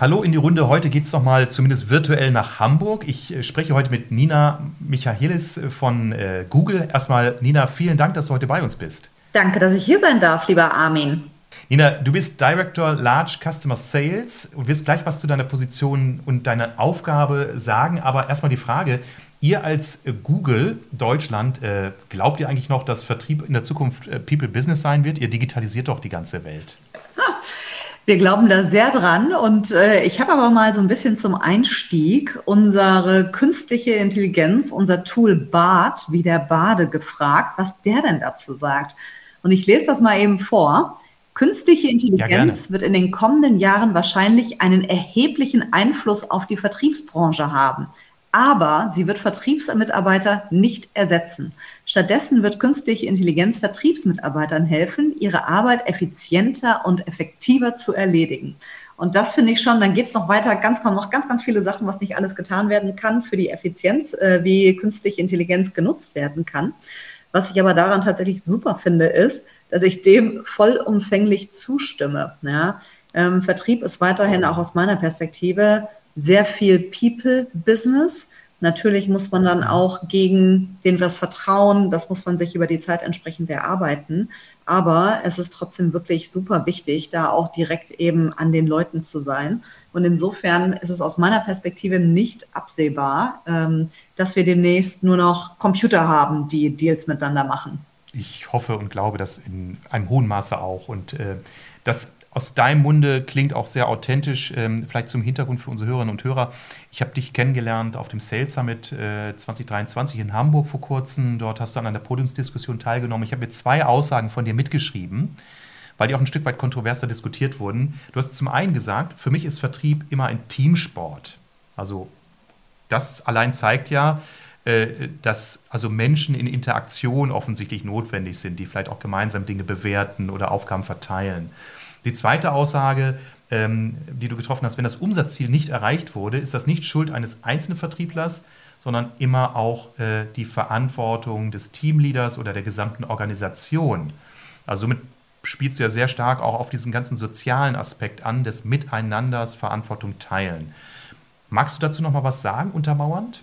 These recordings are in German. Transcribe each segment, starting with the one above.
Hallo in die Runde. Heute geht es nochmal zumindest virtuell nach Hamburg. Ich äh, spreche heute mit Nina Michaelis von äh, Google. Erstmal, Nina, vielen Dank, dass du heute bei uns bist. Danke, dass ich hier sein darf, lieber Armin. Nina, du bist Director Large Customer Sales und wirst gleich was zu deiner Position und deiner Aufgabe sagen. Aber erstmal die Frage, ihr als äh, Google Deutschland, äh, glaubt ihr eigentlich noch, dass Vertrieb in der Zukunft äh, People Business sein wird? Ihr digitalisiert doch die ganze Welt. Wir glauben da sehr dran und äh, ich habe aber mal so ein bisschen zum Einstieg unsere künstliche Intelligenz, unser Tool Bart, wie der Bade gefragt, was der denn dazu sagt. Und ich lese das mal eben vor. Künstliche Intelligenz ja, wird in den kommenden Jahren wahrscheinlich einen erheblichen Einfluss auf die Vertriebsbranche haben aber sie wird Vertriebsmitarbeiter nicht ersetzen. Stattdessen wird künstliche Intelligenz Vertriebsmitarbeitern helfen, ihre Arbeit effizienter und effektiver zu erledigen. Und das finde ich schon, dann geht es noch weiter, ganz, noch ganz, ganz viele Sachen, was nicht alles getan werden kann für die Effizienz, äh, wie künstliche Intelligenz genutzt werden kann. Was ich aber daran tatsächlich super finde, ist, dass ich dem vollumfänglich zustimme. Ja? Ähm, Vertrieb ist weiterhin auch aus meiner Perspektive sehr viel People-Business. Natürlich muss man dann auch gegen den was vertrauen. Das muss man sich über die Zeit entsprechend erarbeiten. Aber es ist trotzdem wirklich super wichtig, da auch direkt eben an den Leuten zu sein. Und insofern ist es aus meiner Perspektive nicht absehbar, ähm, dass wir demnächst nur noch Computer haben, die Deals miteinander machen. Ich hoffe und glaube das in einem hohen Maße auch. Und äh, das aus deinem Munde klingt auch sehr authentisch, ähm, vielleicht zum Hintergrund für unsere Hörerinnen und Hörer. Ich habe dich kennengelernt auf dem Sales Summit äh, 2023 in Hamburg vor kurzem. Dort hast du an einer Podiumsdiskussion teilgenommen. Ich habe mir zwei Aussagen von dir mitgeschrieben, weil die auch ein Stück weit kontroverser diskutiert wurden. Du hast zum einen gesagt, für mich ist Vertrieb immer ein Teamsport. Also das allein zeigt ja, äh, dass also Menschen in Interaktion offensichtlich notwendig sind, die vielleicht auch gemeinsam Dinge bewerten oder Aufgaben verteilen. Die zweite Aussage, ähm, die du getroffen hast, wenn das Umsatzziel nicht erreicht wurde, ist das nicht Schuld eines einzelnen Vertrieblers, sondern immer auch äh, die Verantwortung des Teamleaders oder der gesamten Organisation. Also somit spielst du ja sehr stark auch auf diesen ganzen sozialen Aspekt an, des Miteinanders Verantwortung teilen. Magst du dazu noch mal was sagen, untermauernd?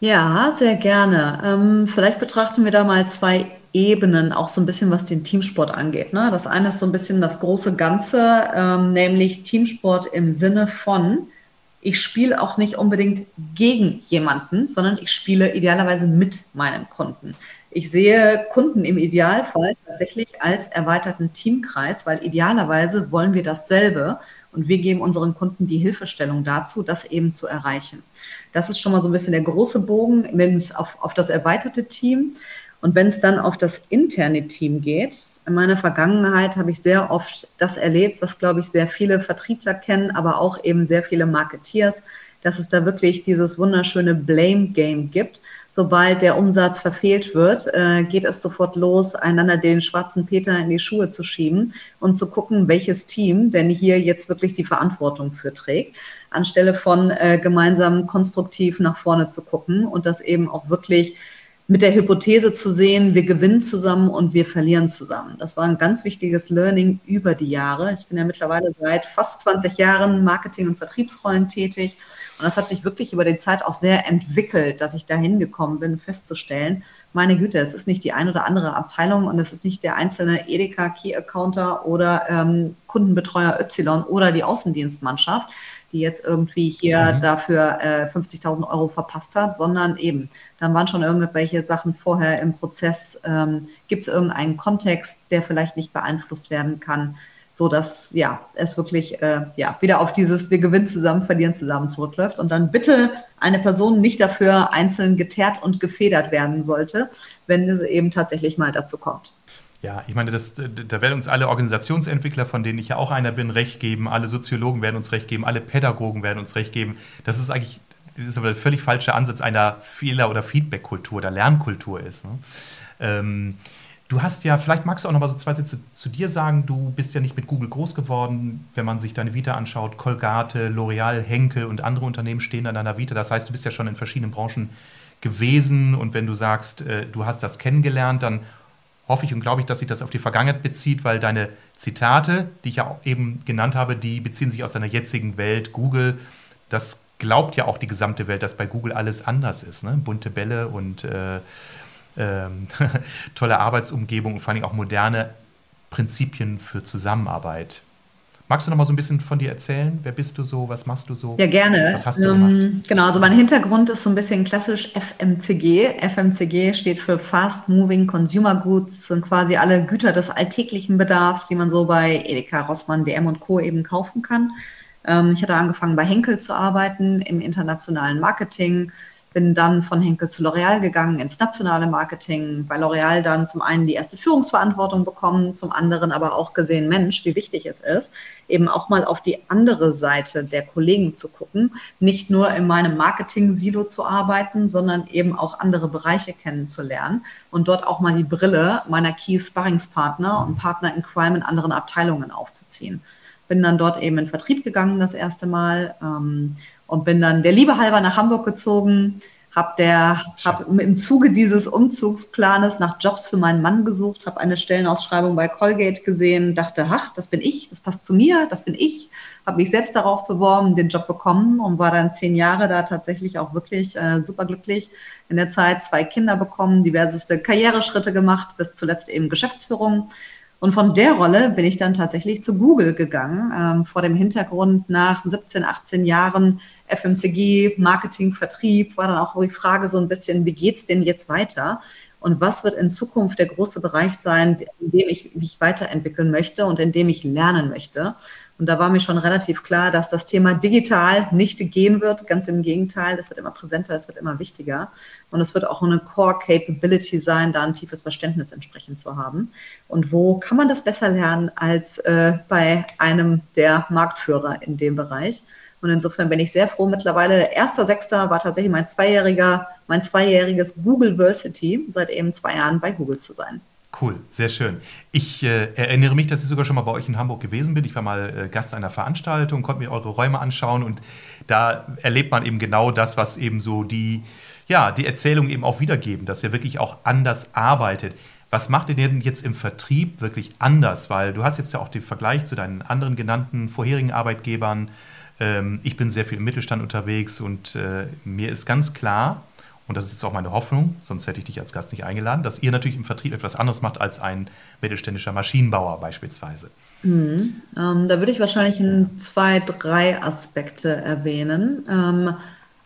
Ja, sehr gerne. Ähm, vielleicht betrachten wir da mal zwei Ebenen, auch so ein bisschen, was den Teamsport angeht. Ne? Das eine ist so ein bisschen das große Ganze, ähm, nämlich Teamsport im Sinne von, ich spiele auch nicht unbedingt gegen jemanden, sondern ich spiele idealerweise mit meinen Kunden. Ich sehe Kunden im Idealfall tatsächlich als erweiterten Teamkreis, weil idealerweise wollen wir dasselbe und wir geben unseren Kunden die Hilfestellung dazu, das eben zu erreichen. Das ist schon mal so ein bisschen der große Bogen auf, auf das erweiterte Team. Und wenn es dann auf das interne Team geht, in meiner Vergangenheit habe ich sehr oft das erlebt, was, glaube ich, sehr viele Vertriebler kennen, aber auch eben sehr viele Marketeers, dass es da wirklich dieses wunderschöne Blame Game gibt. Sobald der Umsatz verfehlt wird, äh, geht es sofort los, einander den schwarzen Peter in die Schuhe zu schieben und zu gucken, welches Team denn hier jetzt wirklich die Verantwortung für trägt, anstelle von äh, gemeinsam konstruktiv nach vorne zu gucken und das eben auch wirklich mit der Hypothese zu sehen, wir gewinnen zusammen und wir verlieren zusammen. Das war ein ganz wichtiges Learning über die Jahre. Ich bin ja mittlerweile seit fast 20 Jahren Marketing- und Vertriebsrollen tätig. Und das hat sich wirklich über die Zeit auch sehr entwickelt, dass ich dahin gekommen bin, festzustellen, meine Güte, es ist nicht die ein oder andere Abteilung und es ist nicht der einzelne Edeka Key Accounter oder ähm, Kundenbetreuer Y oder die Außendienstmannschaft, die jetzt irgendwie hier mhm. dafür äh, 50.000 Euro verpasst hat, sondern eben, dann waren schon irgendwelche Sachen vorher im Prozess. Ähm, Gibt es irgendeinen Kontext, der vielleicht nicht beeinflusst werden kann, so dass ja es wirklich äh, ja wieder auf dieses wir gewinnen zusammen, verlieren zusammen zurückläuft und dann bitte eine Person nicht dafür einzeln geteert und gefedert werden sollte, wenn es eben tatsächlich mal dazu kommt. Ja, ich meine, das, da werden uns alle Organisationsentwickler, von denen ich ja auch einer bin, recht geben. Alle Soziologen werden uns recht geben. Alle Pädagogen werden uns recht geben. Das ist eigentlich das ist aber der völlig falsche Ansatz einer Fehler- oder Feedback-Kultur oder Lernkultur ist. Ne? Ähm, Du hast ja, vielleicht magst du auch noch mal so zwei Sätze zu dir sagen. Du bist ja nicht mit Google groß geworden. Wenn man sich deine Vita anschaut, Colgate, L'Oreal, Henkel und andere Unternehmen stehen an deiner Vita. Das heißt, du bist ja schon in verschiedenen Branchen gewesen. Und wenn du sagst, äh, du hast das kennengelernt, dann hoffe ich und glaube ich, dass sich das auf die Vergangenheit bezieht, weil deine Zitate, die ich ja eben genannt habe, die beziehen sich aus deiner jetzigen Welt. Google, das glaubt ja auch die gesamte Welt, dass bei Google alles anders ist. Ne? Bunte Bälle und äh, ähm, tolle Arbeitsumgebung und vor allem auch moderne Prinzipien für Zusammenarbeit. Magst du noch mal so ein bisschen von dir erzählen? Wer bist du so? Was machst du so? Ja, gerne. Was hast du ähm, gemacht? Genau, also mein Hintergrund ist so ein bisschen klassisch FMCG. FMCG steht für Fast Moving Consumer Goods, sind quasi alle Güter des alltäglichen Bedarfs, die man so bei Edeka, Rossmann, DM und Co. eben kaufen kann. Ähm, ich hatte angefangen bei Henkel zu arbeiten im internationalen Marketing, bin dann von Henkel zu L'Oreal gegangen ins nationale Marketing. Bei L'Oreal dann zum einen die erste Führungsverantwortung bekommen, zum anderen aber auch gesehen, Mensch, wie wichtig es ist, eben auch mal auf die andere Seite der Kollegen zu gucken, nicht nur in meinem Marketing-Silo zu arbeiten, sondern eben auch andere Bereiche kennenzulernen und dort auch mal die Brille meiner Key-Sparringspartner und Partner in Crime in anderen Abteilungen aufzuziehen. Bin dann dort eben in Vertrieb gegangen das erste Mal. Ähm, und bin dann der Liebe halber nach Hamburg gezogen, habe der hab im Zuge dieses Umzugsplanes nach Jobs für meinen Mann gesucht, habe eine Stellenausschreibung bei Colgate gesehen, dachte, ach, das bin ich, das passt zu mir, das bin ich, habe mich selbst darauf beworben, den Job bekommen und war dann zehn Jahre da tatsächlich auch wirklich äh, superglücklich. In der Zeit zwei Kinder bekommen, diverseste Karriereschritte gemacht, bis zuletzt eben Geschäftsführung und von der Rolle bin ich dann tatsächlich zu Google gegangen, ähm, vor dem Hintergrund nach 17, 18 Jahren FMCG, Marketing, Vertrieb, war dann auch die Frage so ein bisschen, wie geht's denn jetzt weiter? Und was wird in Zukunft der große Bereich sein, in dem ich mich weiterentwickeln möchte und in dem ich lernen möchte? Und da war mir schon relativ klar, dass das Thema digital nicht gehen wird. Ganz im Gegenteil, es wird immer präsenter, es wird immer wichtiger. Und es wird auch eine Core Capability sein, da ein tiefes Verständnis entsprechend zu haben. Und wo kann man das besser lernen als äh, bei einem der Marktführer in dem Bereich? Und insofern bin ich sehr froh. Mittlerweile, erster Sechster war tatsächlich mein zweijähriger, mein zweijähriges Google Versity, seit eben zwei Jahren bei Google zu sein. Cool, sehr schön. Ich äh, erinnere mich, dass ich sogar schon mal bei euch in Hamburg gewesen bin. Ich war mal äh, Gast einer Veranstaltung, konnte mir eure Räume anschauen und da erlebt man eben genau das, was eben so die, ja, die Erzählung eben auch wiedergeben, dass ihr wirklich auch anders arbeitet. Was macht ihr denn jetzt im Vertrieb wirklich anders? Weil du hast jetzt ja auch den Vergleich zu deinen anderen genannten vorherigen Arbeitgebern. Ähm, ich bin sehr viel im Mittelstand unterwegs und äh, mir ist ganz klar, und das ist jetzt auch meine Hoffnung, sonst hätte ich dich als Gast nicht eingeladen, dass ihr natürlich im Vertrieb etwas anderes macht als ein mittelständischer Maschinenbauer beispielsweise. Mhm. Ähm, da würde ich wahrscheinlich in zwei, drei Aspekte erwähnen. Ähm,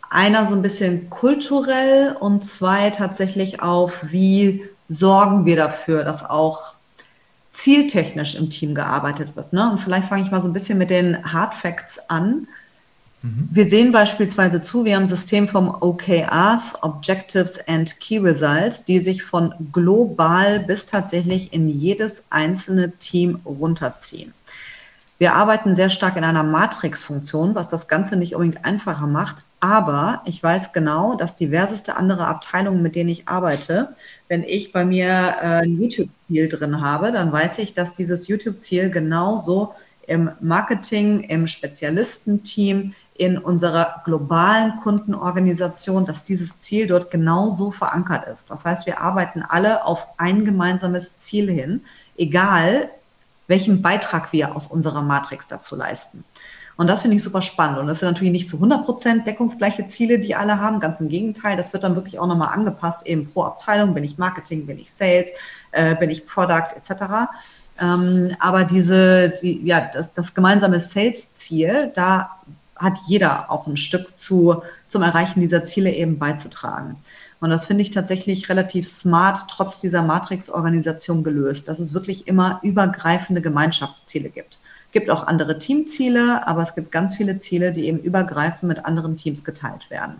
einer so ein bisschen kulturell und zwei tatsächlich auf, wie sorgen wir dafür, dass auch zieltechnisch im Team gearbeitet wird. Ne? Und vielleicht fange ich mal so ein bisschen mit den Hard Facts an. Mhm. Wir sehen beispielsweise zu, wir haben ein System vom OKRs, Objectives and Key Results, die sich von global bis tatsächlich in jedes einzelne Team runterziehen. Wir arbeiten sehr stark in einer Matrix-Funktion, was das Ganze nicht unbedingt einfacher macht. Aber ich weiß genau, dass diverseste andere Abteilungen, mit denen ich arbeite, wenn ich bei mir äh, ein YouTube-Ziel drin habe, dann weiß ich, dass dieses YouTube-Ziel genauso im Marketing, im Spezialistenteam, in unserer globalen Kundenorganisation, dass dieses Ziel dort genauso verankert ist. Das heißt, wir arbeiten alle auf ein gemeinsames Ziel hin, egal welchen Beitrag wir aus unserer Matrix dazu leisten. Und das finde ich super spannend. Und das sind natürlich nicht zu 100 Prozent deckungsgleiche Ziele, die alle haben. Ganz im Gegenteil. Das wird dann wirklich auch nochmal angepasst, eben pro Abteilung. Bin ich Marketing, bin ich Sales, äh, bin ich Product etc. Ähm, aber diese, die, ja, das, das gemeinsame Sales-Ziel, da hat jeder auch ein Stück zu, zum Erreichen dieser Ziele eben beizutragen. Und das finde ich tatsächlich relativ smart, trotz dieser Matrix-Organisation gelöst, dass es wirklich immer übergreifende Gemeinschaftsziele gibt. Gibt auch andere Teamziele, aber es gibt ganz viele Ziele, die eben übergreifend mit anderen Teams geteilt werden.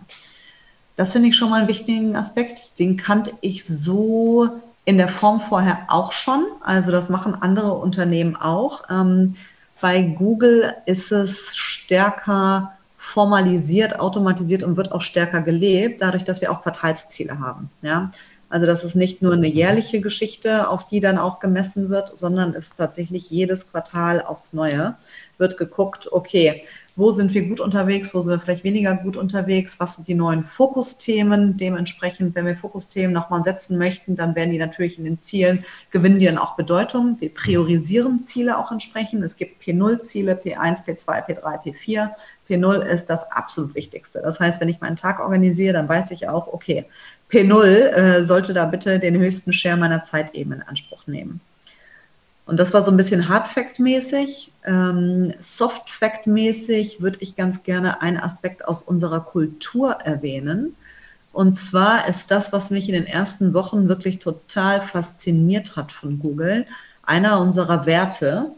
Das finde ich schon mal einen wichtigen Aspekt. Den kannte ich so in der Form vorher auch schon. Also das machen andere Unternehmen auch. Ähm, bei Google ist es stärker formalisiert, automatisiert und wird auch stärker gelebt, dadurch, dass wir auch Quartalsziele haben. Ja? Also das ist nicht nur eine jährliche Geschichte, auf die dann auch gemessen wird, sondern es ist tatsächlich jedes Quartal aufs Neue wird geguckt, okay, wo sind wir gut unterwegs, wo sind wir vielleicht weniger gut unterwegs, was sind die neuen Fokusthemen. Dementsprechend, wenn wir Fokusthemen nochmal setzen möchten, dann werden die natürlich in den Zielen, gewinnen die dann auch Bedeutung. Wir priorisieren Ziele auch entsprechend. Es gibt P0-Ziele, P1, P2, P3, P4. P0 ist das absolut Wichtigste. Das heißt, wenn ich meinen Tag organisiere, dann weiß ich auch, okay, P0 äh, sollte da bitte den höchsten Share meiner Zeit eben in Anspruch nehmen. Und das war so ein bisschen Hard-Fact-mäßig. Ähm, Soft-Fact-mäßig würde ich ganz gerne einen Aspekt aus unserer Kultur erwähnen. Und zwar ist das, was mich in den ersten Wochen wirklich total fasziniert hat von Google, einer unserer Werte.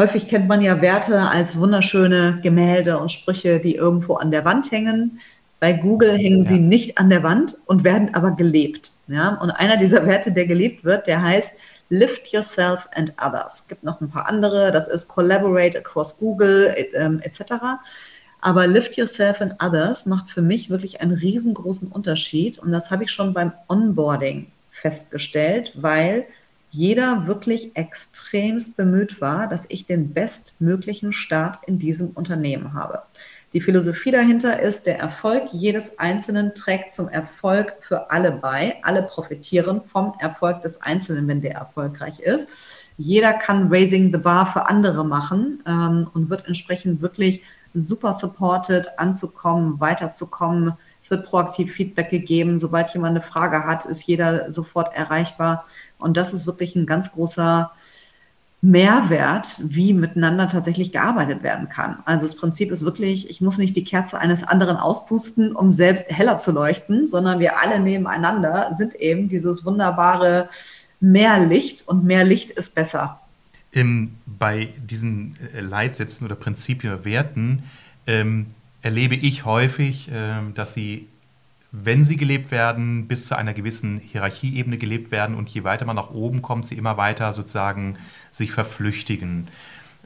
Häufig kennt man ja Werte als wunderschöne Gemälde und Sprüche, die irgendwo an der Wand hängen. Bei Google hängen ja. sie nicht an der Wand und werden aber gelebt. Ja? Und einer dieser Werte, der gelebt wird, der heißt Lift Yourself and Others. Es gibt noch ein paar andere, das ist Collaborate across Google ähm, etc. Aber Lift Yourself and Others macht für mich wirklich einen riesengroßen Unterschied und das habe ich schon beim Onboarding festgestellt, weil jeder wirklich extremst bemüht war, dass ich den bestmöglichen Start in diesem Unternehmen habe. Die Philosophie dahinter ist, der Erfolg jedes Einzelnen trägt zum Erfolg für alle bei. Alle profitieren vom Erfolg des Einzelnen, wenn der erfolgreich ist. Jeder kann Raising the Bar für andere machen ähm, und wird entsprechend wirklich super supported, anzukommen, weiterzukommen. Es wird proaktiv Feedback gegeben. Sobald jemand eine Frage hat, ist jeder sofort erreichbar. Und das ist wirklich ein ganz großer Mehrwert, wie miteinander tatsächlich gearbeitet werden kann. Also das Prinzip ist wirklich, ich muss nicht die Kerze eines anderen auspusten, um selbst heller zu leuchten, sondern wir alle nebeneinander sind eben dieses wunderbare Mehrlicht und mehr Licht ist besser. Ähm, bei diesen äh, Leitsätzen oder Prinzipien oder Werten ähm, erlebe ich häufig, äh, dass sie wenn sie gelebt werden, bis zu einer gewissen Hierarchieebene gelebt werden und je weiter man nach oben kommt, sie immer weiter sozusagen sich verflüchtigen.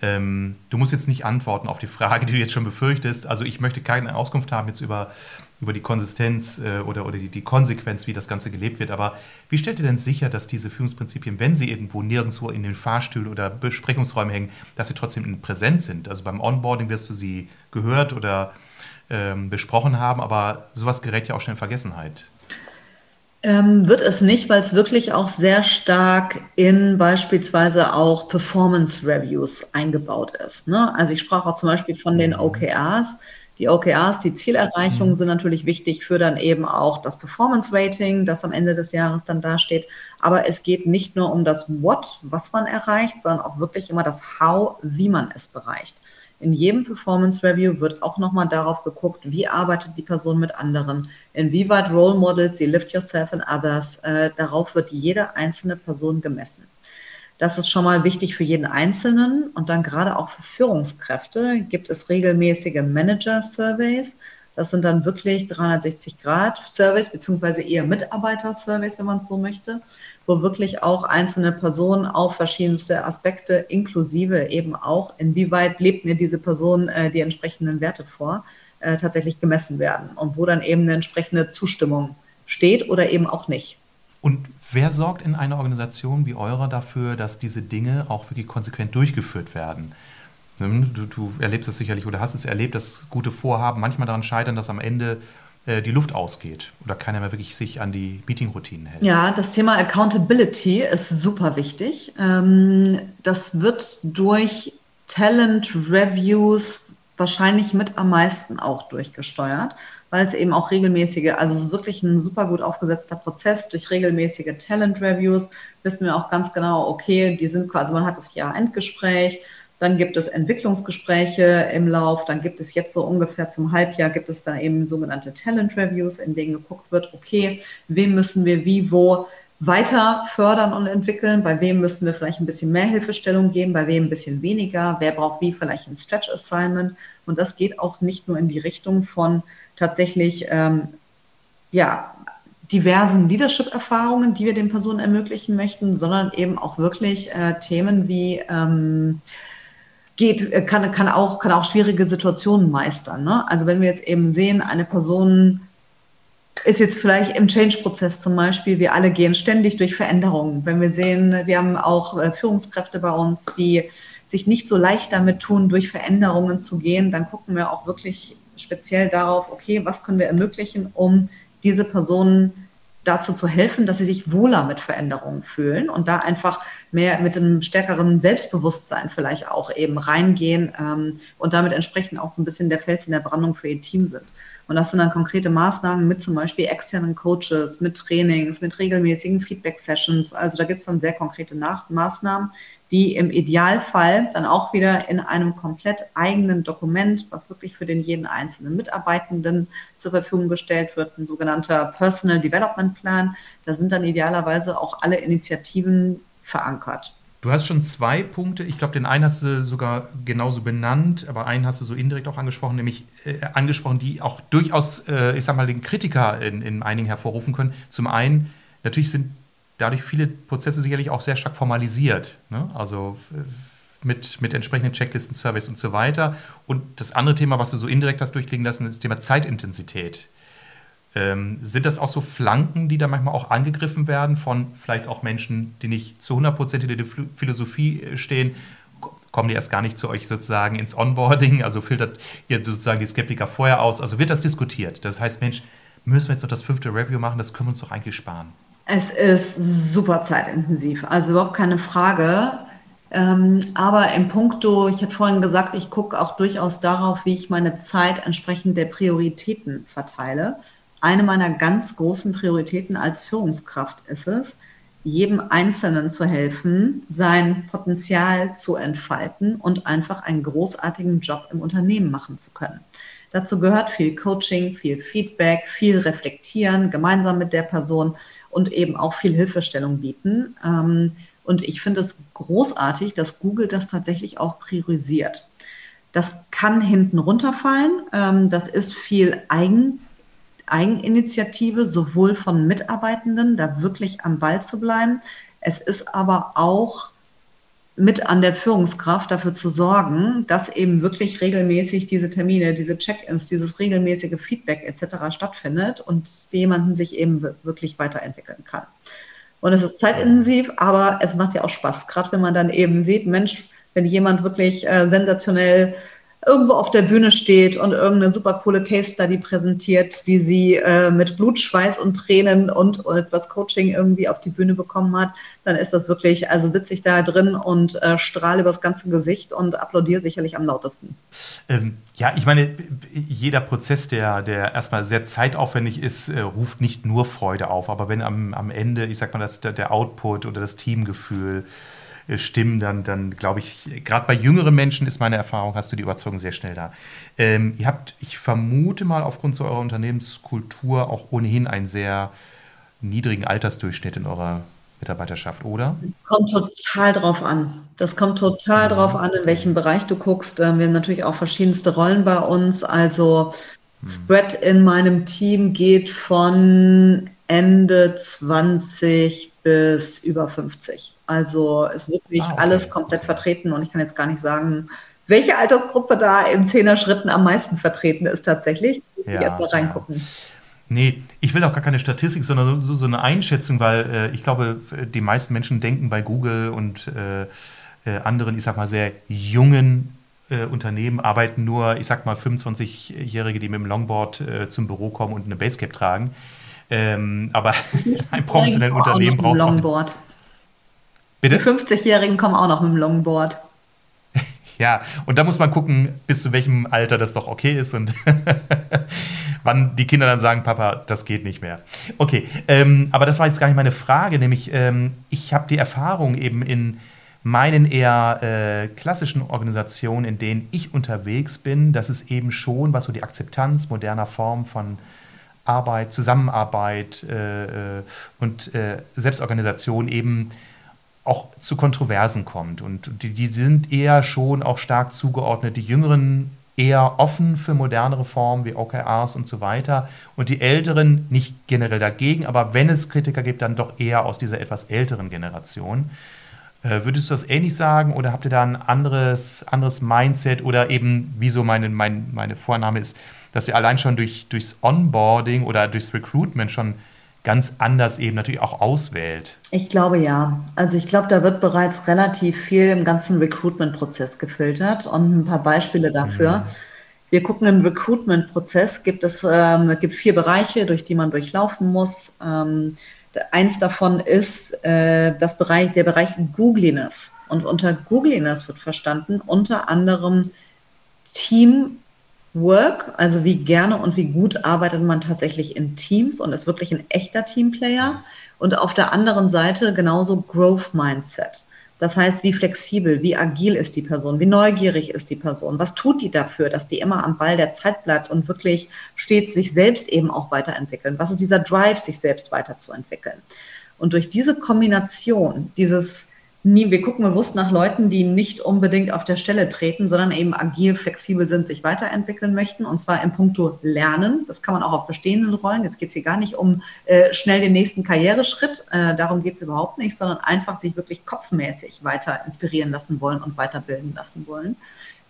Ähm, du musst jetzt nicht antworten auf die Frage, die du jetzt schon befürchtest. Also ich möchte keine Auskunft haben jetzt über, über die Konsistenz äh, oder, oder die, die Konsequenz, wie das Ganze gelebt wird. Aber wie stellt ihr denn sicher, dass diese Führungsprinzipien, wenn sie irgendwo nirgendwo in den Fahrstühlen oder Besprechungsräumen hängen, dass sie trotzdem präsent sind? Also beim Onboarding wirst du sie gehört oder ähm, besprochen haben, aber sowas gerät ja auch schnell in Vergessenheit. Ähm, wird es nicht, weil es wirklich auch sehr stark in beispielsweise auch Performance Reviews eingebaut ist. Ne? Also ich sprach auch zum Beispiel von den mhm. OKRs. Die OKRs, die Zielerreichungen mhm. sind natürlich wichtig für dann eben auch das Performance Rating, das am Ende des Jahres dann dasteht. Aber es geht nicht nur um das What, was man erreicht, sondern auch wirklich immer das How, wie man es bereicht. In jedem Performance Review wird auch nochmal darauf geguckt, wie arbeitet die Person mit anderen, inwieweit Role Models, sie lift yourself and others, äh, darauf wird jede einzelne Person gemessen. Das ist schon mal wichtig für jeden Einzelnen und dann gerade auch für Führungskräfte gibt es regelmäßige Manager-Surveys, das sind dann wirklich 360 Grad Service beziehungsweise eher Mitarbeiter-Service, wenn man es so möchte, wo wirklich auch einzelne Personen auf verschiedenste Aspekte inklusive eben auch, inwieweit lebt mir diese Person äh, die entsprechenden Werte vor, äh, tatsächlich gemessen werden und wo dann eben eine entsprechende Zustimmung steht oder eben auch nicht. Und wer sorgt in einer Organisation wie eurer dafür, dass diese Dinge auch wirklich konsequent durchgeführt werden? Ne, du, du, erlebst es sicherlich oder hast es erlebt, dass gute Vorhaben manchmal daran scheitern, dass am Ende äh, die Luft ausgeht oder keiner mehr wirklich sich an die Meeting-Routinen hält. Ja, das Thema Accountability ist super wichtig. Ähm, das wird durch Talent-Reviews wahrscheinlich mit am meisten auch durchgesteuert, weil es eben auch regelmäßige, also es ist wirklich ein super gut aufgesetzter Prozess. Durch regelmäßige Talent-Reviews wissen wir auch ganz genau, okay, die sind quasi, man hat das Jahr-Endgespräch, dann gibt es Entwicklungsgespräche im Lauf. Dann gibt es jetzt so ungefähr zum Halbjahr gibt es dann eben sogenannte Talent Reviews, in denen geguckt wird, okay, wem müssen wir wie wo weiter fördern und entwickeln, bei wem müssen wir vielleicht ein bisschen mehr Hilfestellung geben, bei wem ein bisschen weniger, wer braucht wie vielleicht ein Stretch Assignment. Und das geht auch nicht nur in die Richtung von tatsächlich ähm, ja, diversen Leadership-Erfahrungen, die wir den Personen ermöglichen möchten, sondern eben auch wirklich äh, Themen wie ähm, geht, äh, kann, kann, auch, kann auch schwierige Situationen meistern. Ne? Also wenn wir jetzt eben sehen, eine Person ist jetzt vielleicht im Change-Prozess zum Beispiel, wir alle gehen ständig durch Veränderungen. Wenn wir sehen, wir haben auch äh, Führungskräfte bei uns, die sich nicht so leicht damit tun, durch Veränderungen zu gehen, dann gucken wir auch wirklich speziell darauf, okay, was können wir ermöglichen, um diese Personen dazu zu helfen, dass sie sich wohler mit Veränderungen fühlen und da einfach mehr mit einem stärkeren Selbstbewusstsein vielleicht auch eben reingehen ähm, und damit entsprechend auch so ein bisschen der Fels in der Brandung für ihr Team sind. Und das sind dann konkrete Maßnahmen mit zum Beispiel externen Coaches, mit Trainings, mit regelmäßigen Feedback-Sessions. Also da gibt es dann sehr konkrete Nach Maßnahmen, die im Idealfall dann auch wieder in einem komplett eigenen Dokument, was wirklich für den jeden einzelnen Mitarbeitenden zur Verfügung gestellt wird, ein sogenannter Personal Development Plan. Da sind dann idealerweise auch alle Initiativen verankert. Du hast schon zwei Punkte. Ich glaube, den einen hast du sogar genauso benannt, aber einen hast du so indirekt auch angesprochen, nämlich äh, angesprochen, die auch durchaus, äh, ich sag mal, den Kritiker in, in einigen hervorrufen können. Zum einen, natürlich sind dadurch viele Prozesse sicherlich auch sehr stark formalisiert. Ne? Also äh, mit, mit entsprechenden Checklisten, Surveys und so weiter. Und das andere Thema, was du so indirekt hast durchklingen lassen, ist das Thema Zeitintensität. Ähm, sind das auch so Flanken, die da manchmal auch angegriffen werden von vielleicht auch Menschen, die nicht zu 100% hinter der Philosophie äh, stehen? Kommen die erst gar nicht zu euch sozusagen ins Onboarding? Also filtert ihr sozusagen die Skeptiker vorher aus? Also wird das diskutiert? Das heißt, Mensch, müssen wir jetzt noch das fünfte Review machen? Das können wir uns doch eigentlich sparen. Es ist super zeitintensiv, also überhaupt keine Frage. Ähm, aber im Punkto, ich hatte vorhin gesagt, ich gucke auch durchaus darauf, wie ich meine Zeit entsprechend der Prioritäten verteile eine meiner ganz großen Prioritäten als Führungskraft ist es, jedem Einzelnen zu helfen, sein Potenzial zu entfalten und einfach einen großartigen Job im Unternehmen machen zu können. Dazu gehört viel Coaching, viel Feedback, viel Reflektieren gemeinsam mit der Person und eben auch viel Hilfestellung bieten. Ähm, und ich finde es großartig, dass Google das tatsächlich auch priorisiert. Das kann hinten runterfallen. Ähm, das ist viel Eigen Eigeninitiative, sowohl von Mitarbeitenden, da wirklich am Ball zu bleiben. Es ist aber auch mit an der Führungskraft dafür zu sorgen, dass eben wirklich regelmäßig diese Termine, diese Check-ins, dieses regelmäßige Feedback etc. stattfindet und jemanden sich eben wirklich weiterentwickeln kann. Und es ist zeitintensiv, aber es macht ja auch Spaß, gerade wenn man dann eben sieht, Mensch, wenn jemand wirklich äh, sensationell irgendwo auf der Bühne steht und irgendeine super coole Case Study präsentiert, die sie äh, mit Blut, Schweiß und Tränen und, und etwas Coaching irgendwie auf die Bühne bekommen hat, dann ist das wirklich, also sitze ich da drin und äh, strahle übers ganze Gesicht und applaudiere sicherlich am lautesten. Ähm, ja, ich meine, jeder Prozess, der, der erstmal sehr zeitaufwendig ist, äh, ruft nicht nur Freude auf, aber wenn am, am Ende, ich sag mal, das, der, der Output oder das Teamgefühl, stimmen, dann, dann glaube ich, gerade bei jüngeren Menschen ist meine Erfahrung, hast du die Überzeugung sehr schnell da. Ähm, ihr habt, ich vermute mal, aufgrund so eurer Unternehmenskultur auch ohnehin einen sehr niedrigen Altersdurchschnitt in eurer Mitarbeiterschaft, oder? Kommt total drauf an. Das kommt total mhm. drauf an, in welchem Bereich du guckst. Ähm, wir haben natürlich auch verschiedenste Rollen bei uns. Also mhm. Spread in meinem Team geht von Ende 20 bis über 50. Also ist wirklich ah, okay. alles komplett vertreten und ich kann jetzt gar nicht sagen, welche Altersgruppe da im Zehner-Schritten am meisten vertreten ist tatsächlich. Ja, erstmal reingucken. Ja. Nee, ich will auch gar keine Statistik, sondern so, so eine Einschätzung, weil äh, ich glaube, die meisten Menschen denken bei Google und äh, äh, anderen, ich sag mal, sehr jungen äh, Unternehmen arbeiten nur, ich sag mal, 25-Jährige, die mit dem Longboard äh, zum Büro kommen und eine Basecap tragen. Ähm, aber ein professionelles Unternehmen braucht Longboard. Bitte? Die 50-Jährigen kommen auch noch mit dem Longboard. ja, und da muss man gucken, bis zu welchem Alter das doch okay ist und wann die Kinder dann sagen, Papa, das geht nicht mehr. Okay, ähm, aber das war jetzt gar nicht meine Frage, nämlich ähm, ich habe die Erfahrung eben in meinen eher äh, klassischen Organisationen, in denen ich unterwegs bin, dass es eben schon, was so die Akzeptanz moderner Formen von Arbeit, Zusammenarbeit äh, äh, und äh, Selbstorganisation eben auch zu Kontroversen kommt. Und die, die sind eher schon auch stark zugeordnet. Die Jüngeren eher offen für modernere Formen wie OKRs und so weiter. Und die Älteren nicht generell dagegen, aber wenn es Kritiker gibt, dann doch eher aus dieser etwas älteren Generation. Äh, würdest du das ähnlich sagen oder habt ihr da ein anderes, anderes Mindset oder eben, wieso meine, mein, meine Vorname ist, dass ihr allein schon durch, durchs Onboarding oder durchs Recruitment schon ganz anders eben natürlich auch auswählt? Ich glaube ja. Also ich glaube, da wird bereits relativ viel im ganzen Recruitment-Prozess gefiltert und ein paar Beispiele dafür. Mhm. Wir gucken im Recruitment-Prozess, gibt es ähm, gibt vier Bereiche, durch die man durchlaufen muss. Ähm, eins davon ist äh, das Bereich, der Bereich Googliness. Und unter Googliness wird verstanden unter anderem Team Work, also wie gerne und wie gut arbeitet man tatsächlich in Teams und ist wirklich ein echter Teamplayer. Und auf der anderen Seite genauso Growth Mindset. Das heißt, wie flexibel, wie agil ist die Person, wie neugierig ist die Person, was tut die dafür, dass die immer am Ball der Zeit bleibt und wirklich stets sich selbst eben auch weiterentwickeln. Was ist dieser Drive, sich selbst weiterzuentwickeln? Und durch diese Kombination, dieses nie, wir gucken bewusst nach Leuten, die nicht unbedingt auf der Stelle treten, sondern eben agil, flexibel sind, sich weiterentwickeln möchten. Und zwar im Punkto Lernen. Das kann man auch auf bestehenden Rollen. Jetzt geht es hier gar nicht um äh, schnell den nächsten Karriereschritt. Äh, darum geht es überhaupt nicht, sondern einfach sich wirklich kopfmäßig weiter inspirieren lassen wollen und weiterbilden lassen wollen.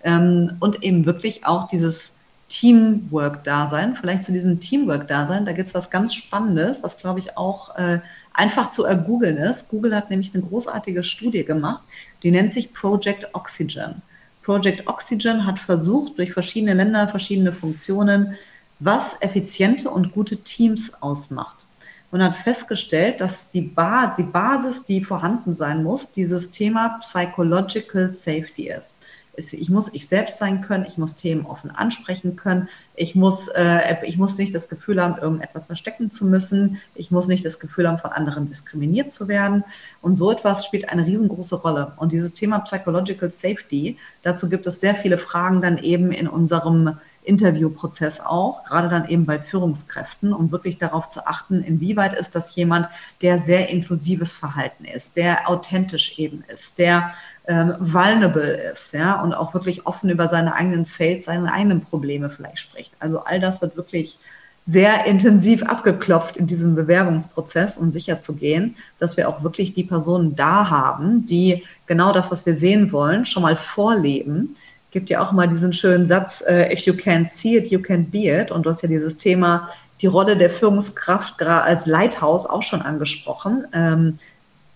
Ähm, und eben wirklich auch dieses Teamwork-Dasein, vielleicht zu diesem Teamwork-Dasein, da gibt es was ganz Spannendes, was glaube ich auch äh, einfach zu ergoogeln ist. Google hat nämlich eine großartige Studie gemacht, die nennt sich Project Oxygen. Project Oxygen hat versucht, durch verschiedene Länder, verschiedene Funktionen, was effiziente und gute Teams ausmacht. Und hat festgestellt, dass die, ba die Basis, die vorhanden sein muss, dieses Thema Psychological Safety ist ich muss ich selbst sein können, ich muss Themen offen ansprechen können, ich muss, äh, ich muss nicht das Gefühl haben, irgendetwas verstecken zu müssen, ich muss nicht das Gefühl haben, von anderen diskriminiert zu werden. Und so etwas spielt eine riesengroße Rolle. Und dieses Thema Psychological Safety, dazu gibt es sehr viele Fragen dann eben in unserem Interviewprozess auch, gerade dann eben bei Führungskräften, um wirklich darauf zu achten, inwieweit ist das jemand, der sehr inklusives Verhalten ist, der authentisch eben ist, der ähm, vulnerable ist, ja, und auch wirklich offen über seine eigenen Fails, seine eigenen Probleme vielleicht spricht. Also all das wird wirklich sehr intensiv abgeklopft in diesem Bewerbungsprozess, um sicherzugehen, dass wir auch wirklich die Personen da haben, die genau das, was wir sehen wollen, schon mal vorleben. Gibt ja auch mal diesen schönen Satz, äh, if you can't see it, you can't be it. Und du hast ja dieses Thema, die Rolle der Führungskraft als Leithaus auch schon angesprochen.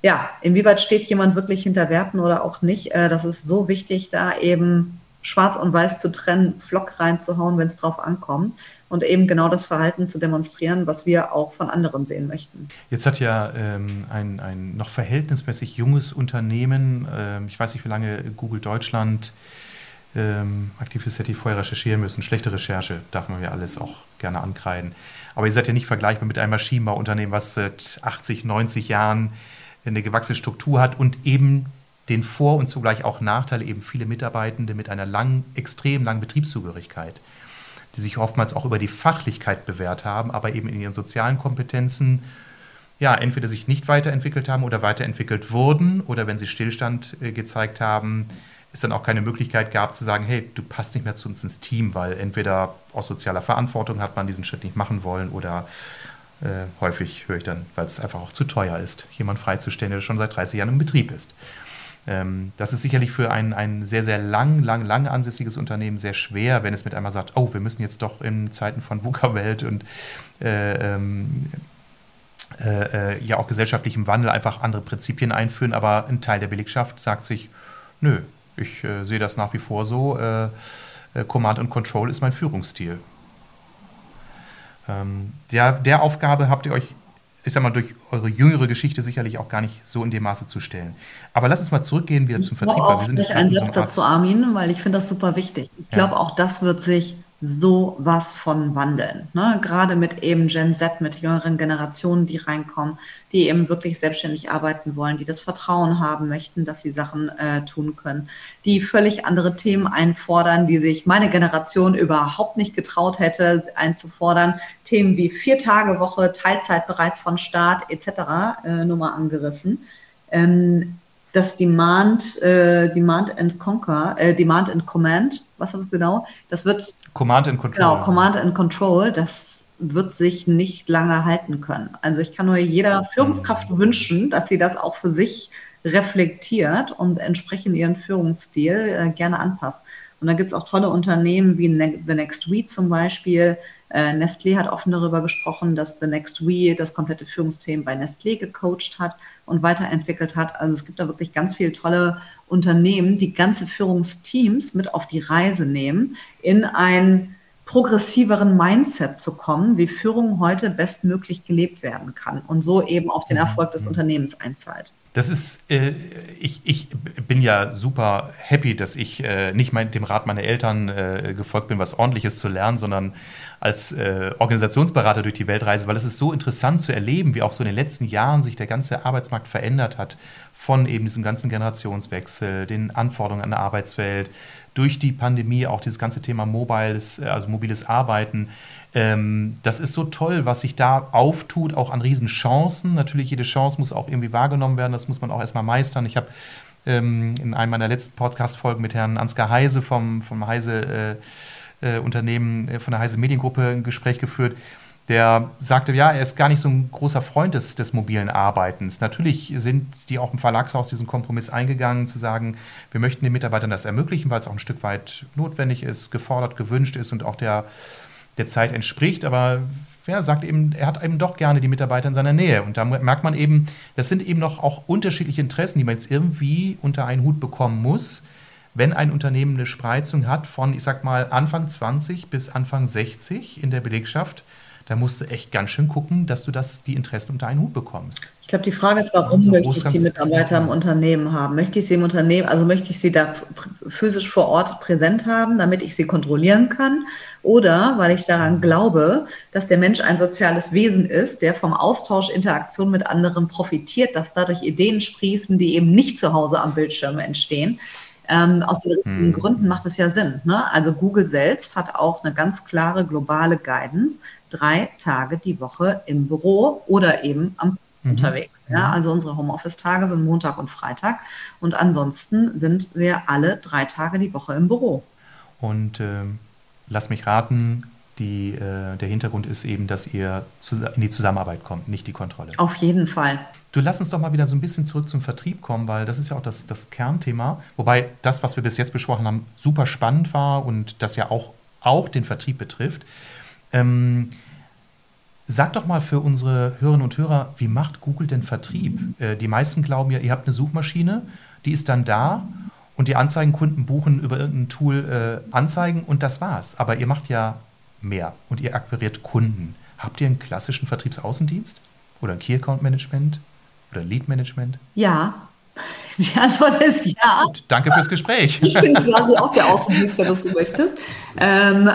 Ähm, ja, inwieweit steht jemand wirklich hinter Werten oder auch nicht? Äh, das ist so wichtig, da eben schwarz und weiß zu trennen, Flock reinzuhauen, wenn es drauf ankommt und eben genau das Verhalten zu demonstrieren, was wir auch von anderen sehen möchten. Jetzt hat ja ähm, ein, ein noch verhältnismäßig junges Unternehmen, äh, ich weiß nicht, wie lange Google Deutschland ähm, aktiv ist, hätte ich vorher recherchieren müssen. Schlechte Recherche darf man ja alles auch gerne ankreiden. Aber ihr seid ja nicht vergleichbar mit einem Maschinenbauunternehmen, was seit 80, 90 Jahren eine gewachsene Struktur hat und eben den Vor- und zugleich auch Nachteile eben viele Mitarbeitende mit einer langen, extrem langen Betriebszugehörigkeit, die sich oftmals auch über die Fachlichkeit bewährt haben, aber eben in ihren sozialen Kompetenzen ja entweder sich nicht weiterentwickelt haben oder weiterentwickelt wurden oder wenn sie Stillstand äh, gezeigt haben, es dann auch keine Möglichkeit gab zu sagen, hey, du passt nicht mehr zu uns ins Team, weil entweder aus sozialer Verantwortung hat man diesen Schritt nicht machen wollen oder äh, häufig höre ich dann, weil es einfach auch zu teuer ist, jemanden freizustellen, der schon seit 30 Jahren im Betrieb ist. Ähm, das ist sicherlich für ein, ein sehr, sehr lang, lang, lang ansässiges Unternehmen sehr schwer, wenn es mit einmal sagt, oh, wir müssen jetzt doch in Zeiten von VUCA-Welt und äh, ähm, äh, äh, ja auch gesellschaftlichem Wandel einfach andere Prinzipien einführen, aber ein Teil der Belegschaft sagt sich, nö, ich äh, sehe das nach wie vor so, äh, Command and Control ist mein Führungsstil. Ähm, der, der Aufgabe habt ihr euch, ich sag mal, durch eure jüngere Geschichte sicherlich auch gar nicht so in dem Maße zu stellen. Aber lass uns mal zurückgehen wieder zum Vertrieb. Ich wir sind einen Satz dazu, Armin, weil ich finde das super wichtig. Ich glaube, ja. auch das wird sich so was von wandeln. Ne? Gerade mit eben Gen Z, mit jüngeren Generationen, die reinkommen, die eben wirklich selbstständig arbeiten wollen, die das Vertrauen haben möchten, dass sie Sachen äh, tun können, die völlig andere Themen einfordern, die sich meine Generation überhaupt nicht getraut hätte einzufordern. Themen wie vier Tage Woche, Teilzeit bereits von Start etc. Äh, nur mal angerissen. Ähm, das Demand, äh, Demand and Conquer, äh, Demand and Command, was ist das genau? Das wird Command and Control. Genau, Command and Control, das wird sich nicht lange halten können. Also ich kann nur jeder Führungskraft wünschen, dass sie das auch für sich reflektiert und entsprechend ihren Führungsstil äh, gerne anpasst. Und da gibt es auch tolle Unternehmen wie ne The Next We zum Beispiel. Äh, Nestlé hat offen darüber gesprochen, dass The Next We das komplette Führungsteam bei Nestlé gecoacht hat und weiterentwickelt hat. Also es gibt da wirklich ganz viele tolle Unternehmen, die ganze Führungsteams mit auf die Reise nehmen, in ein progressiveren Mindset zu kommen, wie Führung heute bestmöglich gelebt werden kann und so eben auf den mhm. Erfolg des mhm. Unternehmens einzahlt. Das ist, äh, ich, ich bin ja super happy, dass ich äh, nicht mein, dem Rat meiner Eltern äh, gefolgt bin, was ordentliches zu lernen, sondern als äh, Organisationsberater durch die Welt reise, weil es ist so interessant zu erleben, wie auch so in den letzten Jahren sich der ganze Arbeitsmarkt verändert hat von eben diesem ganzen Generationswechsel, den Anforderungen an der Arbeitswelt, durch die Pandemie auch dieses ganze Thema mobiles, äh, also mobiles Arbeiten. Ähm, das ist so toll, was sich da auftut, auch an Riesenchancen. Natürlich, jede Chance muss auch irgendwie wahrgenommen werden, das muss man auch erstmal meistern. Ich habe ähm, in einem meiner letzten Podcast-Folgen mit Herrn Ansgar Heise vom, vom Heise äh, äh, Unternehmen, äh, von der Heise Mediengruppe ein Gespräch geführt der sagte, ja, er ist gar nicht so ein großer Freund des, des mobilen Arbeitens. Natürlich sind die auch im Verlagshaus diesen Kompromiss eingegangen, zu sagen, wir möchten den Mitarbeitern das ermöglichen, weil es auch ein Stück weit notwendig ist, gefordert, gewünscht ist und auch der, der Zeit entspricht. Aber er sagt eben, er hat eben doch gerne die Mitarbeiter in seiner Nähe. Und da merkt man eben, das sind eben noch auch unterschiedliche Interessen, die man jetzt irgendwie unter einen Hut bekommen muss wenn ein Unternehmen eine Spreizung hat von, ich sag mal, Anfang 20 bis Anfang 60 in der Belegschaft, da musst du echt ganz schön gucken, dass du das, die Interessen unter einen Hut bekommst. Ich glaube, die Frage ist, warum also, möchte ich die Mitarbeiter im Unternehmen haben? Möchte ich sie im Unternehmen, also möchte ich sie da physisch vor Ort präsent haben, damit ich sie kontrollieren kann? Oder weil ich daran glaube, dass der Mensch ein soziales Wesen ist, der vom Austausch, Interaktion mit anderen profitiert, dass dadurch Ideen sprießen, die eben nicht zu Hause am Bildschirm entstehen. Ähm, aus den richtigen hm. Gründen macht es ja Sinn. Ne? Also Google selbst hat auch eine ganz klare globale Guidance, drei Tage die Woche im Büro oder eben am mhm. unterwegs. Ja? Mhm. Also unsere Homeoffice-Tage sind Montag und Freitag und ansonsten sind wir alle drei Tage die Woche im Büro. Und äh, lass mich raten, die, äh, der Hintergrund ist eben, dass ihr in die Zusammenarbeit kommt, nicht die Kontrolle. Auf jeden Fall. Du lass uns doch mal wieder so ein bisschen zurück zum Vertrieb kommen, weil das ist ja auch das, das Kernthema. Wobei das, was wir bis jetzt besprochen haben, super spannend war und das ja auch, auch den Vertrieb betrifft. Ähm, sag doch mal für unsere Hörerinnen und Hörer, wie macht Google denn Vertrieb? Äh, die meisten glauben ja, ihr habt eine Suchmaschine, die ist dann da und die Anzeigenkunden buchen über irgendein Tool äh, Anzeigen und das war's. Aber ihr macht ja mehr und ihr akquiriert Kunden. Habt ihr einen klassischen Vertriebsaußendienst oder ein Key Account Management oder Lead Management? Ja. Die Antwort ist ja. Gut, danke fürs Gespräch. Ich bin quasi auch der Außendienst, wenn du so möchtest. Ähm,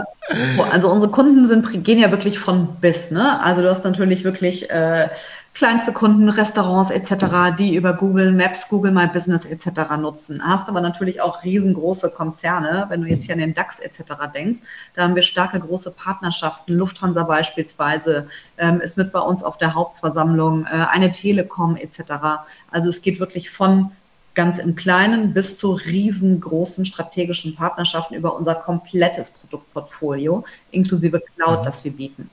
also unsere Kunden sind, gehen ja wirklich von bis. Ne? Also du hast natürlich wirklich äh, kleinste Kunden, Restaurants etc., die über Google Maps, Google My Business etc. nutzen. Hast aber natürlich auch riesengroße Konzerne, wenn du jetzt hier an den DAX etc. denkst, da haben wir starke große Partnerschaften. Lufthansa beispielsweise ähm, ist mit bei uns auf der Hauptversammlung, äh, eine Telekom etc. Also es geht wirklich von ganz im Kleinen bis zu riesengroßen strategischen Partnerschaften über unser komplettes Produktportfolio, inklusive Cloud, mhm. das wir bieten.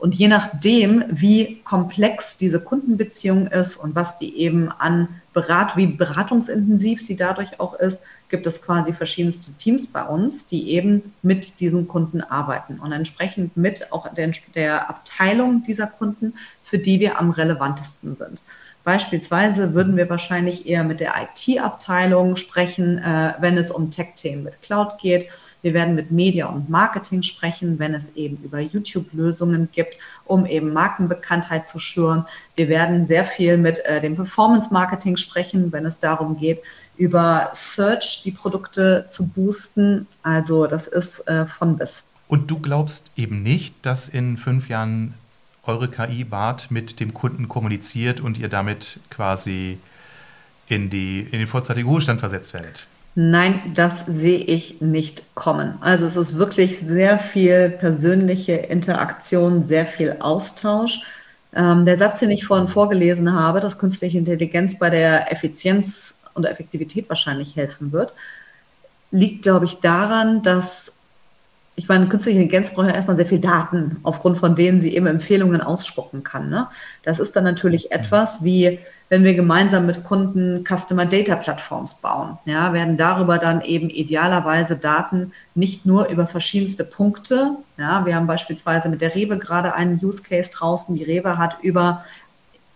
Und je nachdem, wie komplex diese Kundenbeziehung ist und was die eben an Berat, wie beratungsintensiv sie dadurch auch ist, gibt es quasi verschiedenste Teams bei uns, die eben mit diesen Kunden arbeiten und entsprechend mit auch der, der Abteilung dieser Kunden, für die wir am relevantesten sind. Beispielsweise würden wir wahrscheinlich eher mit der IT-Abteilung sprechen, äh, wenn es um Tech-Themen mit Cloud geht. Wir werden mit Media und Marketing sprechen, wenn es eben über YouTube-Lösungen gibt, um eben Markenbekanntheit zu schüren. Wir werden sehr viel mit äh, dem Performance-Marketing sprechen, wenn es darum geht, über Search die Produkte zu boosten. Also das ist äh, von bis. Und du glaubst eben nicht, dass in fünf Jahren eure KI BART mit dem Kunden kommuniziert und ihr damit quasi in, die, in den vorzeitigen Ruhestand versetzt werdet? Nein, das sehe ich nicht kommen. Also es ist wirklich sehr viel persönliche Interaktion, sehr viel Austausch. Ähm, der Satz, den ich vorhin vorgelesen habe, dass künstliche Intelligenz bei der Effizienz und Effektivität wahrscheinlich helfen wird, liegt, glaube ich, daran, dass ich meine, künstliche Intelligenz braucht ja erstmal sehr viel Daten, aufgrund von denen sie eben Empfehlungen ausspucken kann. Ne? Das ist dann natürlich mhm. etwas wie, wenn wir gemeinsam mit Kunden Customer Data Plattforms bauen. Ja, werden darüber dann eben idealerweise Daten nicht nur über verschiedenste Punkte. Ja, wir haben beispielsweise mit der Rewe gerade einen Use Case draußen. Die Rewe hat über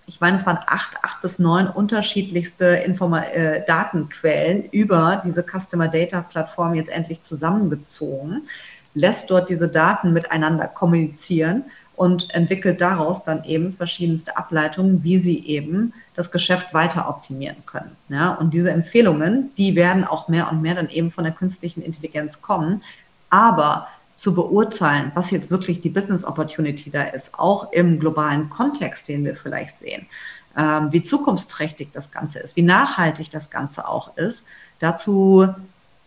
ich meine, es waren acht, acht bis neun unterschiedlichste Informa äh, Datenquellen über diese Customer Data Plattform jetzt endlich zusammengezogen lässt dort diese Daten miteinander kommunizieren und entwickelt daraus dann eben verschiedenste Ableitungen, wie sie eben das Geschäft weiter optimieren können. Ja, und diese Empfehlungen, die werden auch mehr und mehr dann eben von der künstlichen Intelligenz kommen. Aber zu beurteilen, was jetzt wirklich die Business Opportunity da ist, auch im globalen Kontext, den wir vielleicht sehen, ähm, wie zukunftsträchtig das Ganze ist, wie nachhaltig das Ganze auch ist, dazu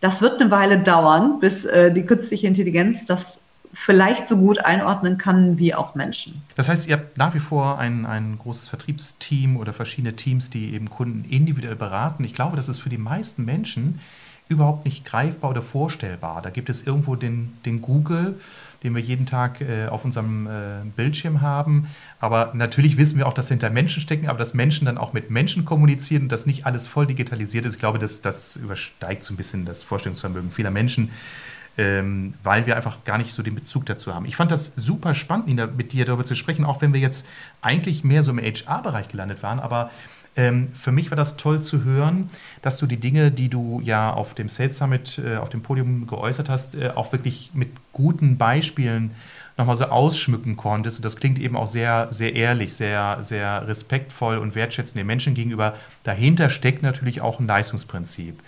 das wird eine Weile dauern, bis äh, die künstliche Intelligenz das vielleicht so gut einordnen kann wie auch Menschen. Das heißt, ihr habt nach wie vor ein, ein großes Vertriebsteam oder verschiedene Teams, die eben Kunden individuell beraten. Ich glaube, das ist für die meisten Menschen überhaupt nicht greifbar oder vorstellbar. Da gibt es irgendwo den, den Google, den wir jeden Tag äh, auf unserem äh, Bildschirm haben. Aber natürlich wissen wir auch, dass hinter Menschen stecken, aber dass Menschen dann auch mit Menschen kommunizieren und dass nicht alles voll digitalisiert ist. Ich glaube, das, das übersteigt so ein bisschen das Vorstellungsvermögen vieler Menschen. Ähm, weil wir einfach gar nicht so den Bezug dazu haben. Ich fand das super spannend, Nina, mit dir darüber zu sprechen, auch wenn wir jetzt eigentlich mehr so im HR-Bereich gelandet waren, aber ähm, für mich war das toll zu hören, dass du die Dinge, die du ja auf dem Sales Summit, äh, auf dem Podium geäußert hast, äh, auch wirklich mit guten Beispielen nochmal so ausschmücken konntest. Und das klingt eben auch sehr, sehr ehrlich, sehr, sehr respektvoll und wertschätzend den Menschen gegenüber. Dahinter steckt natürlich auch ein Leistungsprinzip.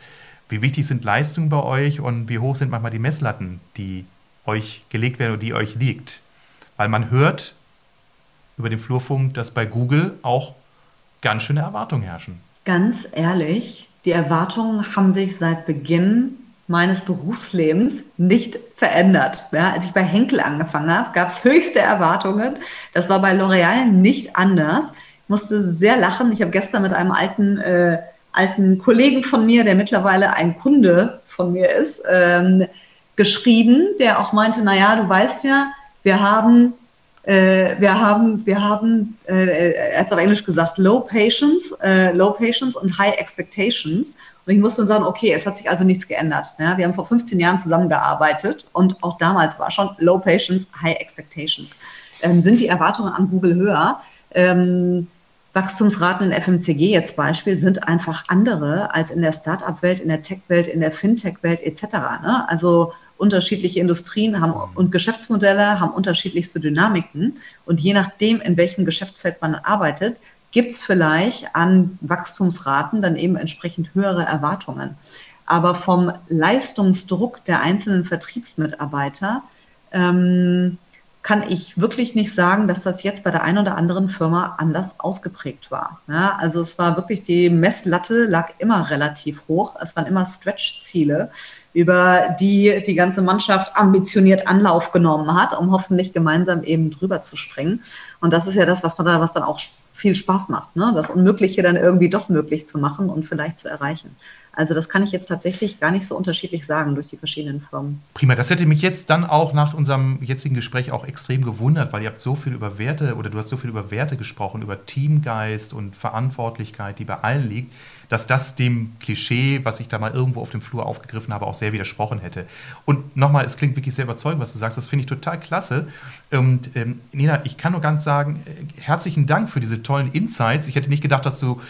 Wie wichtig sind Leistungen bei euch und wie hoch sind manchmal die Messlatten, die euch gelegt werden und die euch liegt? Weil man hört über den Flurfunk, dass bei Google auch ganz schöne Erwartungen herrschen. Ganz ehrlich, die Erwartungen haben sich seit Beginn meines Berufslebens nicht verändert. Ja, als ich bei Henkel angefangen habe, gab es höchste Erwartungen. Das war bei L'Oreal nicht anders. Ich musste sehr lachen. Ich habe gestern mit einem alten, äh, alten Kollegen von mir, der mittlerweile ein Kunde von mir ist, ähm, geschrieben, der auch meinte, naja, du weißt ja, wir haben äh, wir haben, wir haben, äh, er hat auf Englisch gesagt, low patience, äh, low patience und high expectations. Und ich musste sagen, okay, es hat sich also nichts geändert. Ja, wir haben vor 15 Jahren zusammengearbeitet und auch damals war schon low patience, high expectations. Ähm, sind die Erwartungen an Google höher? Ähm, Wachstumsraten in FMCG jetzt Beispiel sind einfach andere als in der Startup-Welt, in der Tech-Welt, in der Fintech-Welt etc. Ne? Also unterschiedliche Industrien haben und Geschäftsmodelle haben unterschiedlichste Dynamiken und je nachdem, in welchem Geschäftsfeld man arbeitet, gibt es vielleicht an Wachstumsraten dann eben entsprechend höhere Erwartungen. Aber vom Leistungsdruck der einzelnen Vertriebsmitarbeiter ähm, kann ich wirklich nicht sagen, dass das jetzt bei der einen oder anderen Firma anders ausgeprägt war. Ja, also es war wirklich, die Messlatte lag immer relativ hoch. Es waren immer Stretch-Ziele, über die die ganze Mannschaft ambitioniert Anlauf genommen hat, um hoffentlich gemeinsam eben drüber zu springen. Und das ist ja das, was man da, was dann auch viel Spaß macht, ne? das Unmögliche dann irgendwie doch möglich zu machen und vielleicht zu erreichen. Also das kann ich jetzt tatsächlich gar nicht so unterschiedlich sagen durch die verschiedenen Firmen. Prima, das hätte mich jetzt dann auch nach unserem jetzigen Gespräch auch extrem gewundert, weil ihr habt so viel über Werte oder du hast so viel über Werte gesprochen, über Teamgeist und Verantwortlichkeit, die bei allen liegt, dass das dem Klischee, was ich da mal irgendwo auf dem Flur aufgegriffen habe, auch sehr widersprochen hätte. Und nochmal, es klingt wirklich sehr überzeugend, was du sagst, das finde ich total klasse. Und ähm, Nina, ich kann nur ganz sagen, äh, herzlichen Dank für diese tollen Insights. Ich hätte nicht gedacht, dass du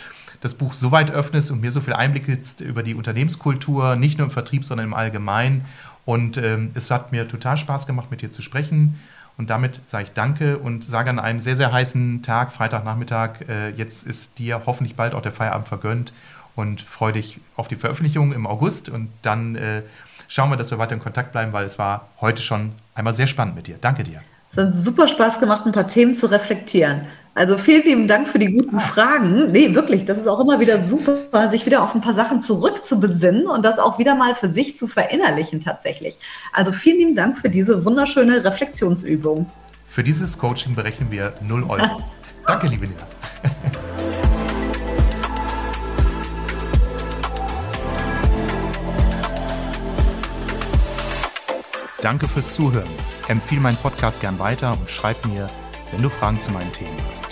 das Buch so weit öffnest und mir so viel Einblick gibst über die Unternehmenskultur, nicht nur im Vertrieb, sondern im Allgemeinen. Und ähm, es hat mir total Spaß gemacht, mit dir zu sprechen. Und damit sage ich Danke und sage an einem sehr, sehr heißen Tag, Freitagnachmittag, äh, jetzt ist dir hoffentlich bald auch der Feierabend vergönnt und freue dich auf die Veröffentlichung im August. Und dann äh, schauen wir, dass wir weiter in Kontakt bleiben, weil es war heute schon einmal sehr spannend mit dir. Danke dir. Es hat super Spaß gemacht, ein paar Themen zu reflektieren. Also vielen lieben Dank für die guten Fragen. Nee, wirklich, das ist auch immer wieder super, sich wieder auf ein paar Sachen zurückzubesinnen und das auch wieder mal für sich zu verinnerlichen tatsächlich. Also vielen lieben Dank für diese wunderschöne Reflexionsübung. Für dieses Coaching berechnen wir 0 Euro. Danke, liebe Lina. Danke fürs Zuhören. Empfehle meinen Podcast gern weiter und schreib mir, wenn du Fragen zu meinen Themen hast.